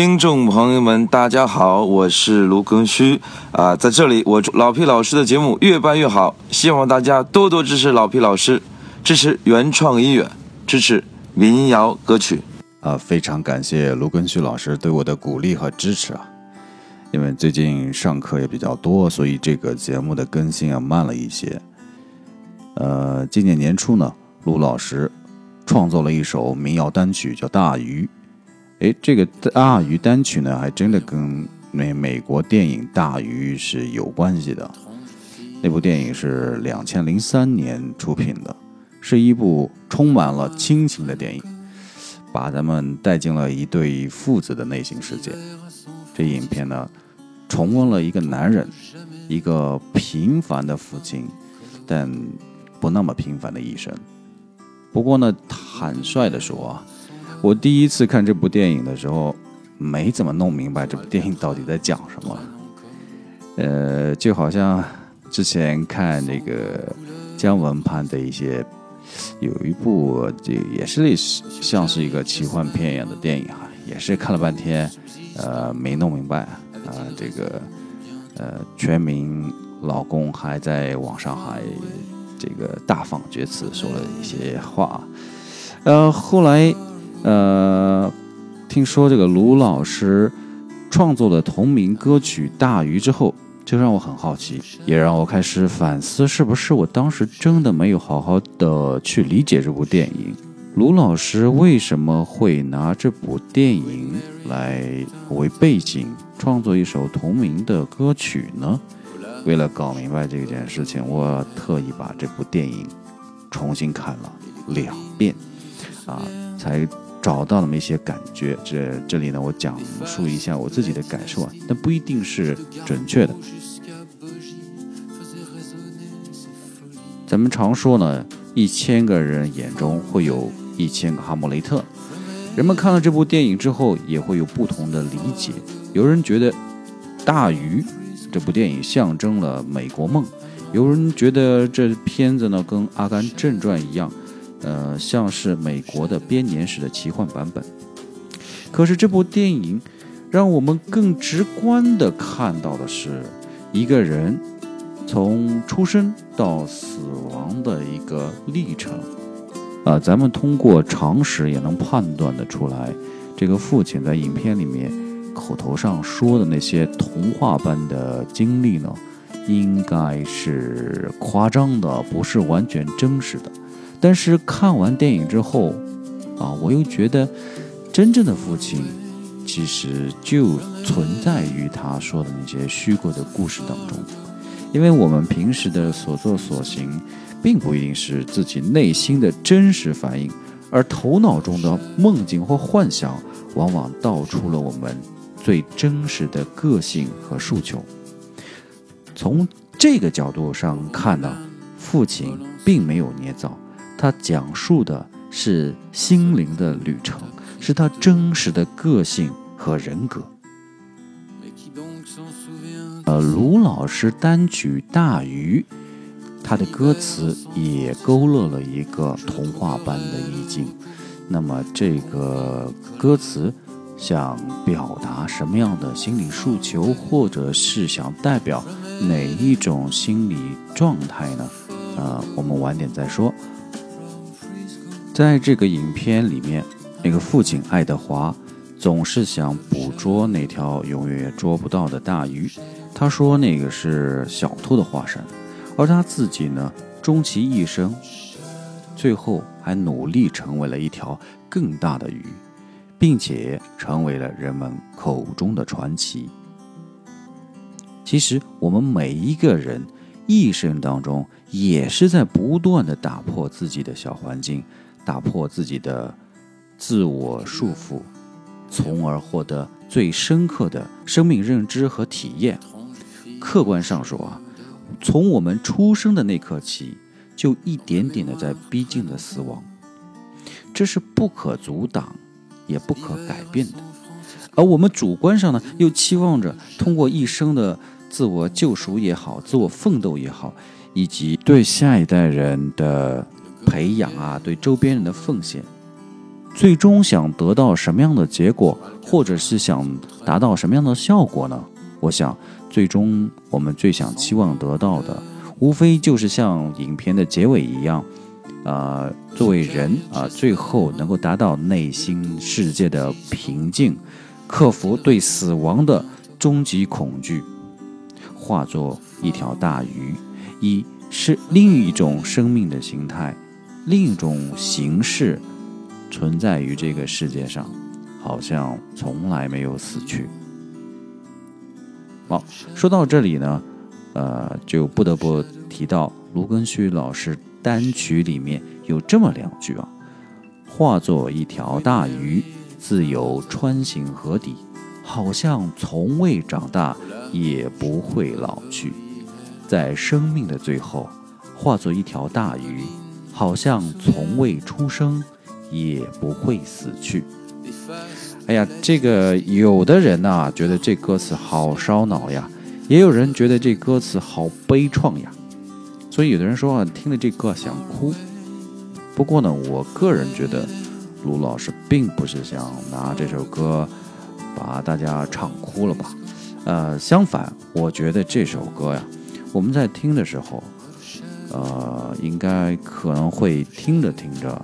听众朋友们，大家好，我是卢庚戌啊，在这里我祝老皮老师的节目越办越好，希望大家多多支持老皮老师，支持原创音乐，支持民谣歌曲啊！非常感谢卢庚戌老师对我的鼓励和支持啊！因为最近上课也比较多，所以这个节目的更新啊慢了一些。呃，今年年初呢，卢老师创作了一首民谣单曲，叫《大鱼》。哎，这个大鱼单曲呢，还真的跟美美国电影《大鱼》是有关系的。那部电影是两千零三年出品的，是一部充满了亲情的电影，把咱们带进了一对父子的内心世界。这影片呢，重温了一个男人，一个平凡的父亲，但不那么平凡的一生。不过呢，坦率的说啊。我第一次看这部电影的时候，没怎么弄明白这部电影到底在讲什么。呃，就好像之前看那个姜文拍的一些，有一部这也是类似像是一个奇幻片一样的电影哈，也是看了半天，呃，没弄明白啊。这个呃，全民老公还在网上还这个大放厥词，说了一些话。呃，后来。呃，听说这个卢老师创作的同名歌曲《大鱼》之后，就让我很好奇，也让我开始反思，是不是我当时真的没有好好的去理解这部电影？卢老师为什么会拿这部电影来为背景创作一首同名的歌曲呢？为了搞明白这件事情，我特意把这部电影重新看了两遍，啊，才。找到那么一些感觉，这这里呢，我讲述一下我自己的感受啊，但不一定是准确的。咱们常说呢，一千个人眼中会有一千个哈姆雷特。人们看了这部电影之后，也会有不同的理解。有人觉得《大鱼》这部电影象征了美国梦，有人觉得这片子呢跟《阿甘正传》一样。呃，像是美国的编年史的奇幻版本。可是这部电影让我们更直观的看到的是一个人从出生到死亡的一个历程。啊，咱们通过常识也能判断的出来，这个父亲在影片里面口头上说的那些童话般的经历呢，应该是夸张的，不是完全真实的。但是看完电影之后，啊，我又觉得，真正的父亲，其实就存在于他说的那些虚构的故事当中，因为我们平时的所作所行，并不一定是自己内心的真实反应，而头脑中的梦境或幻想，往往道出了我们最真实的个性和诉求。从这个角度上看呢，父亲并没有捏造。他讲述的是心灵的旅程，是他真实的个性和人格。呃，卢老师单曲《大鱼》，他的歌词也勾勒了一个童话般的意境。那么，这个歌词想表达什么样的心理诉求，或者是想代表哪一种心理状态呢？呃，我们晚点再说。在这个影片里面，那个父亲爱德华总是想捕捉那条永远捉不到的大鱼。他说那个是小偷的化身，而他自己呢，终其一生，最后还努力成为了一条更大的鱼，并且成为了人们口中的传奇。其实我们每一个人一生当中，也是在不断的打破自己的小环境。打破自己的自我束缚，从而获得最深刻的生命认知和体验。客观上说啊，从我们出生的那刻起，就一点点的在逼近着死亡，这是不可阻挡，也不可改变的。而我们主观上呢，又期望着通过一生的自我救赎也好，自我奋斗也好，以及对下一代人的。培养啊，对周边人的奉献，最终想得到什么样的结果，或者是想达到什么样的效果呢？我想，最终我们最想期望得到的，无非就是像影片的结尾一样，啊，作为人啊，最后能够达到内心世界的平静，克服对死亡的终极恐惧，化作一条大鱼，以是另一种生命的形态，另一种形式存在于这个世界上，好像从来没有死去。好，说到这里呢，呃，就不得不提到卢庚戌老师单曲里面有这么两句啊：“化作一条大鱼，自由穿行河底，好像从未长大，也不会老去。在生命的最后，化作一条大鱼，好像从未出生，也不会死去。”哎呀，这个有的人呐觉得这歌词好烧脑呀，也有人觉得这歌词好悲怆呀，所以有的人说啊，听了这歌想哭。不过呢，我个人觉得卢老师并不是想拿这首歌把大家唱哭了吧？呃，相反，我觉得这首歌呀，我们在听的时候，呃，应该可能会听着听着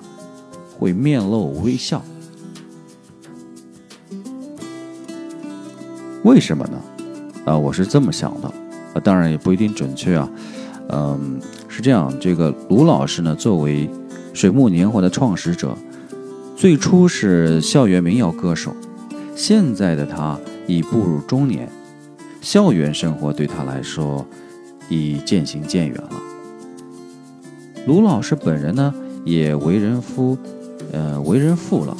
会面露微笑。为什么呢？啊，我是这么想的，啊，当然也不一定准确啊。嗯，是这样，这个卢老师呢，作为水木年华的创始者，最初是校园民谣歌手，现在的他已步入中年，校园生活对他来说已渐行渐远了。卢老师本人呢，也为人夫，呃，为人父了。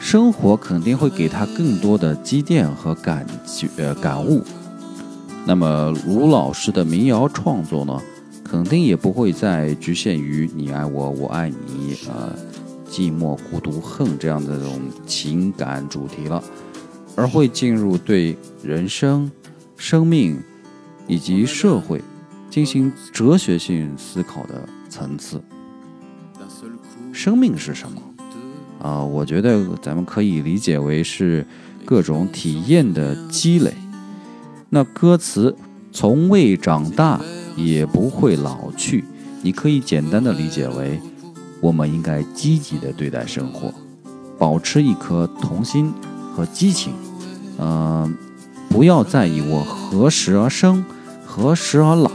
生活肯定会给他更多的积淀和感觉、感悟。那么卢老师的民谣创作呢，肯定也不会再局限于“你爱我，我爱你”呃寂寞、孤独、恨这样的这种情感主题了，而会进入对人生、生命以及社会进行哲学性思考的层次。生命是什么？啊，我觉得咱们可以理解为是各种体验的积累。那歌词从未长大，也不会老去，你可以简单的理解为，我们应该积极的对待生活，保持一颗童心和激情。嗯，不要在意我何时而生，何时而老，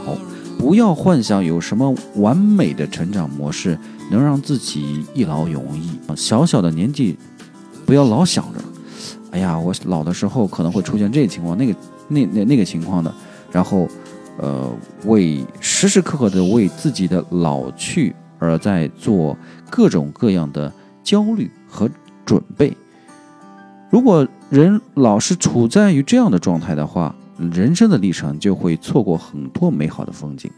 不要幻想有什么完美的成长模式。能让自己一劳永逸！小小的年纪，不要老想着，哎呀，我老的时候可能会出现这个情况、那个、那、那、那个情况的，然后，呃，为时时刻刻的为自己的老去而在做各种各样的焦虑和准备。如果人老是处在于这样的状态的话，人生的历程就会错过很多美好的风景。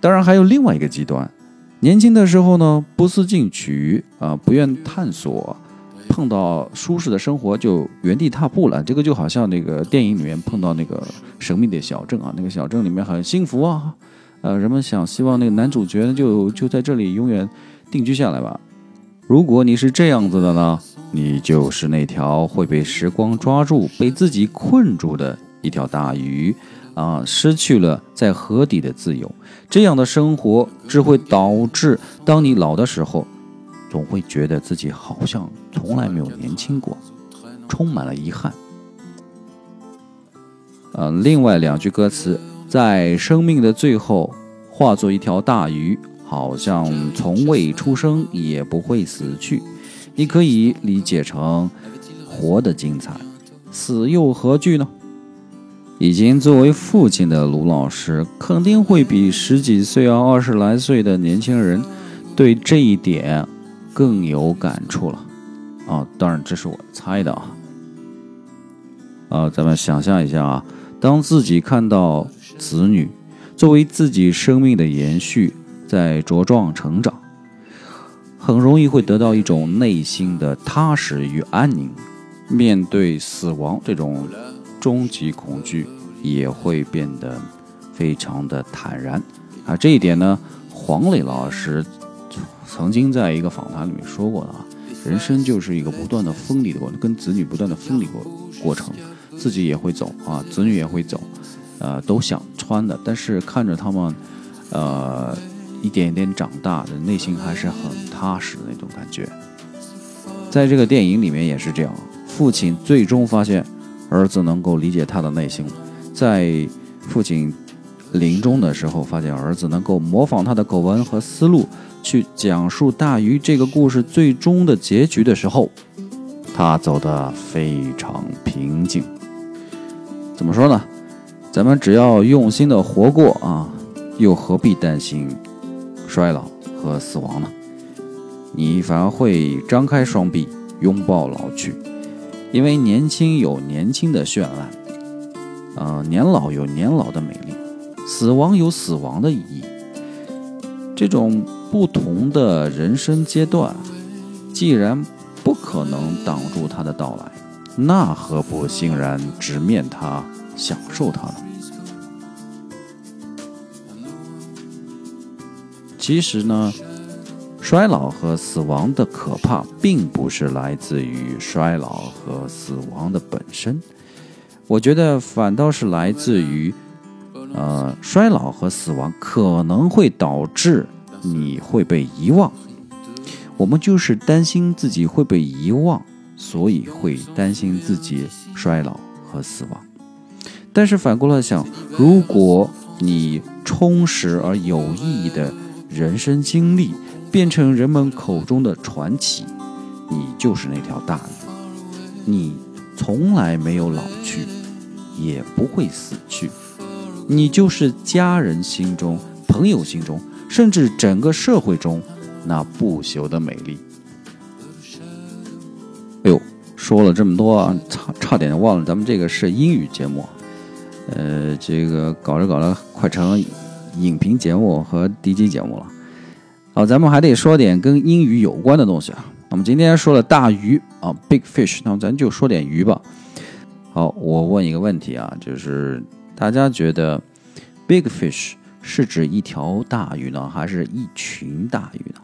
当然，还有另外一个极端。年轻的时候呢，不思进取啊，不愿探索，碰到舒适的生活就原地踏步了。这个就好像那个电影里面碰到那个神秘的小镇啊，那个小镇里面很幸福啊，呃，人们想希望那个男主角就就在这里永远定居下来吧。如果你是这样子的呢，你就是那条会被时光抓住、被自己困住的一条大鱼。啊，失去了在河底的自由，这样的生活只会导致，当你老的时候，总会觉得自己好像从来没有年轻过，充满了遗憾。呃，另外两句歌词，在生命的最后化作一条大鱼，好像从未出生也不会死去，你可以理解成活的精彩，死又何惧呢？已经作为父亲的卢老师，肯定会比十几岁啊、二十来岁的年轻人对这一点更有感触了。啊，当然这是我猜的啊。啊，咱们想象一下啊，当自己看到子女作为自己生命的延续在茁壮成长，很容易会得到一种内心的踏实与安宁。面对死亡这种。终极恐惧也会变得非常的坦然啊！这一点呢，黄磊老师曾经在一个访谈里面说过的啊，人生就是一个不断的分离的过程，跟子女不断的分离过过程，自己也会走啊，子女也会走，呃，都想穿的，但是看着他们，呃，一点一点长大，的内心还是很踏实的那种感觉。在这个电影里面也是这样，父亲最终发现儿子能够理解他的内心，在父亲临终的时候，发现儿子能够模仿他的口吻和思路去讲述大鱼这个故事最终的结局的时候，他走得非常平静。怎么说呢？咱们只要用心的活过啊，又何必担心衰老和死亡呢？你反而会张开双臂拥抱老去，因为年轻有年轻的绚烂，呃，年老有年老的美丽，死亡有死亡的意义。这种不同的人生阶段，既然不可能挡住它的到来，那何不欣然直面它，享受它呢？其实呢。衰老和死亡的可怕，并不是来自于衰老和死亡的本身，我觉得反倒是来自于，呃，衰老和死亡可能会导致你会被遗忘。我们就是担心自己会被遗忘，所以会担心自己衰老和死亡。但是反过来想，如果你充实而有意义的人生经历，变成人们口中的传奇，你就是那条大鱼，你从来没有老去，也不会死去，你就是家人心中、朋友心中，甚至整个社会中那不朽的美丽。哎呦，说了这么多啊，差差点忘了，咱们这个是英语节目，呃，这个搞着搞着快成影评节目和 DJ 节目了。好，咱们还得说点跟英语有关的东西啊。那么今天说了大鱼啊，big fish，那么咱就说点鱼吧。好，我问一个问题啊，就是大家觉得 big fish 是指一条大鱼呢，还是一群大鱼呢？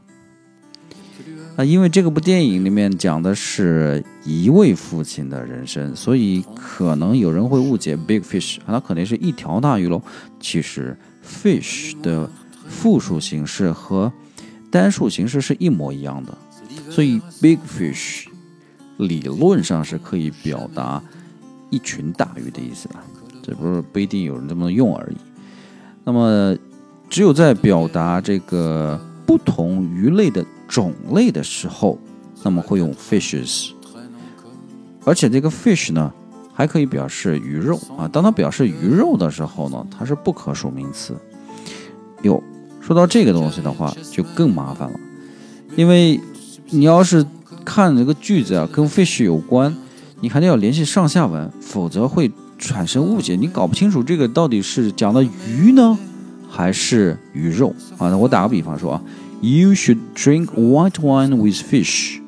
啊，因为这个部电影里面讲的是一位父亲的人生，所以可能有人会误解 big fish，那肯定是一条大鱼喽。其实 fish 的复数形式和单数形式是一模一样的，所以 big fish 理论上是可以表达一群大鱼的意思的，只不是不一定有人这么用而已。那么，只有在表达这个不同鱼类的种类的时候，那么会用 fishes。而且这个 fish 呢，还可以表示鱼肉啊。当它表示鱼肉的时候呢，它是不可数名词。哟。说到这个东西的话，就更麻烦了，因为你要是看这个句子啊，跟 fish 有关，你还得要联系上下文，否则会产生误解，你搞不清楚这个到底是讲的鱼呢，还是鱼肉啊？那我打个比方说啊，You should drink white wine with fish，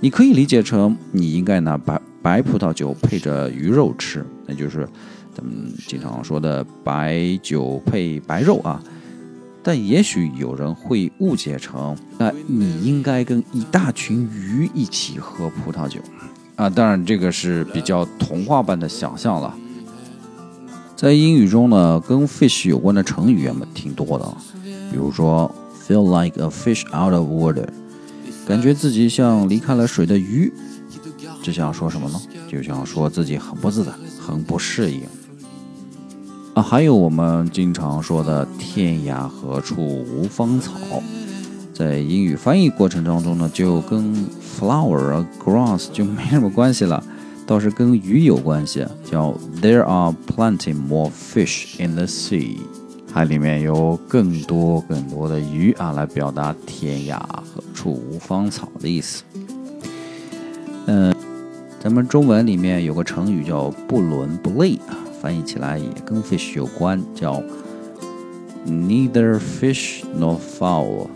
你可以理解成你应该拿白白葡萄酒配着鱼肉吃，那就是咱们经常说的白酒配白肉啊。但也许有人会误解成，那你应该跟一大群鱼一起喝葡萄酒，啊，当然这个是比较童话般的想象了。在英语中呢，跟 fish 有关的成语也挺多的，比如说 feel like a fish out of water，感觉自己像离开了水的鱼，只想说什么呢？就想说自己很不自在，很不适应。啊，还有我们经常说的“天涯何处无芳草”，在英语翻译过程当中呢，就跟 flower、grass 就没什么关系了，倒是跟鱼有关系，叫 “There are plenty more fish in the sea”，海里面有更多更多的鱼啊，来表达“天涯何处无芳草”的意思。嗯，咱们中文里面有个成语叫“不伦不类”啊。翻译起来也跟 fish 有关，叫 neither fish nor fowl。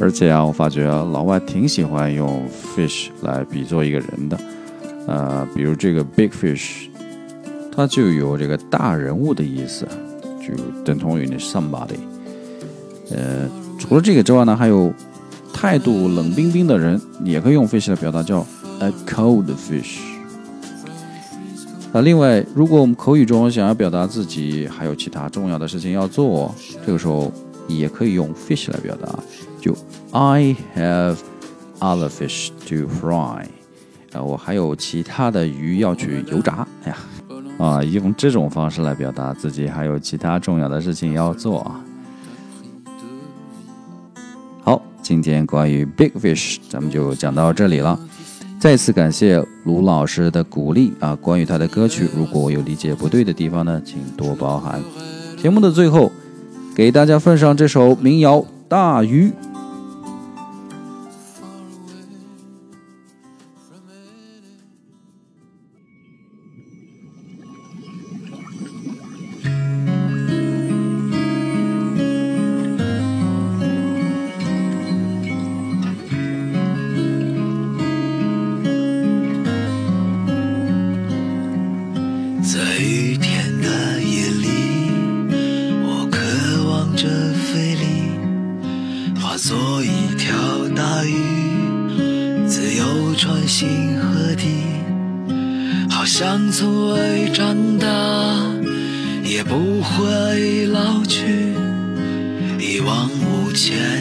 而且啊，我发觉老外挺喜欢用 fish 来比作一个人的，呃，比如这个 big fish，它就有这个大人物的意思，就等同于那 somebody。呃，除了这个之外呢，还有态度冷冰冰的人，也可以用 fish 来表达，叫 a cold fish。那另外，如果我们口语中想要表达自己还有其他重要的事情要做，这个时候也可以用 fish 来表达，就 I have other fish to fry。啊，我还有其他的鱼要去油炸。哎呀，啊，用这种方式来表达自己还有其他重要的事情要做。啊，今天关于 big fish，咱们就讲到这里了。再次感谢卢老师的鼓励啊！关于他的歌曲，如果有理解不对的地方呢，请多包涵。节目的最后，给大家奉上这首民谣《大鱼》。像从未长大，也不会老去。一往无前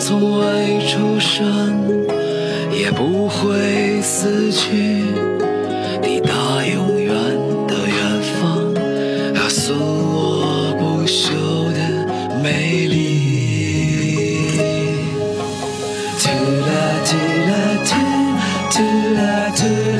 从未出生，也不会死去，抵达永远的远方，告诉我不朽的美丽。嘟啦嘟啦嘟，嘟啦嘟啦